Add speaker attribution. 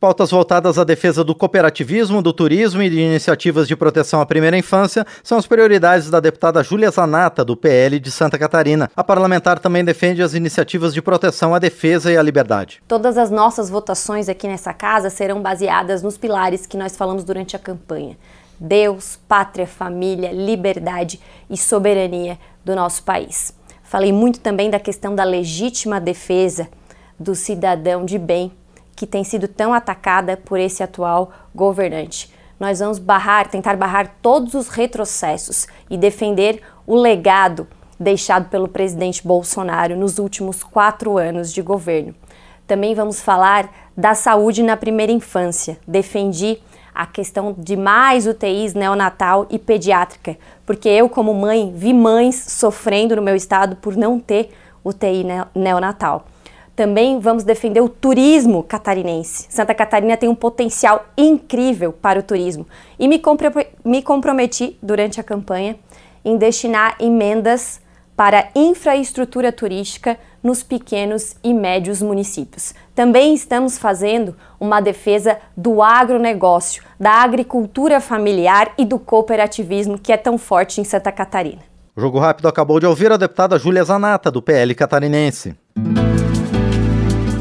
Speaker 1: Pautas voltadas à defesa do cooperativismo, do turismo e de iniciativas de proteção à primeira infância são as prioridades da deputada Júlia Zanata, do PL de Santa Catarina. A parlamentar também defende as iniciativas de proteção à defesa e à liberdade.
Speaker 2: Todas as nossas votações aqui nessa casa serão baseadas nos pilares que nós falamos durante a campanha. Deus, pátria, família, liberdade e soberania do nosso país. Falei muito também da questão da legítima defesa do cidadão de bem que tem sido tão atacada por esse atual governante. Nós vamos barrar, tentar barrar todos os retrocessos e defender o legado deixado pelo presidente Bolsonaro nos últimos quatro anos de governo. Também vamos falar da saúde na primeira infância. Defendi a questão de mais UTIs neonatal e pediátrica, porque eu, como mãe, vi mães sofrendo no meu estado por não ter UTI neonatal. Também vamos defender o turismo catarinense. Santa Catarina tem um potencial incrível para o turismo e me, me comprometi durante a campanha em destinar emendas para infraestrutura turística nos pequenos e médios municípios. Também estamos fazendo uma defesa do agronegócio, da agricultura familiar e do cooperativismo que é tão forte em Santa Catarina.
Speaker 1: O Jogo Rápido acabou de ouvir a deputada Júlia Zanata, do PL catarinense.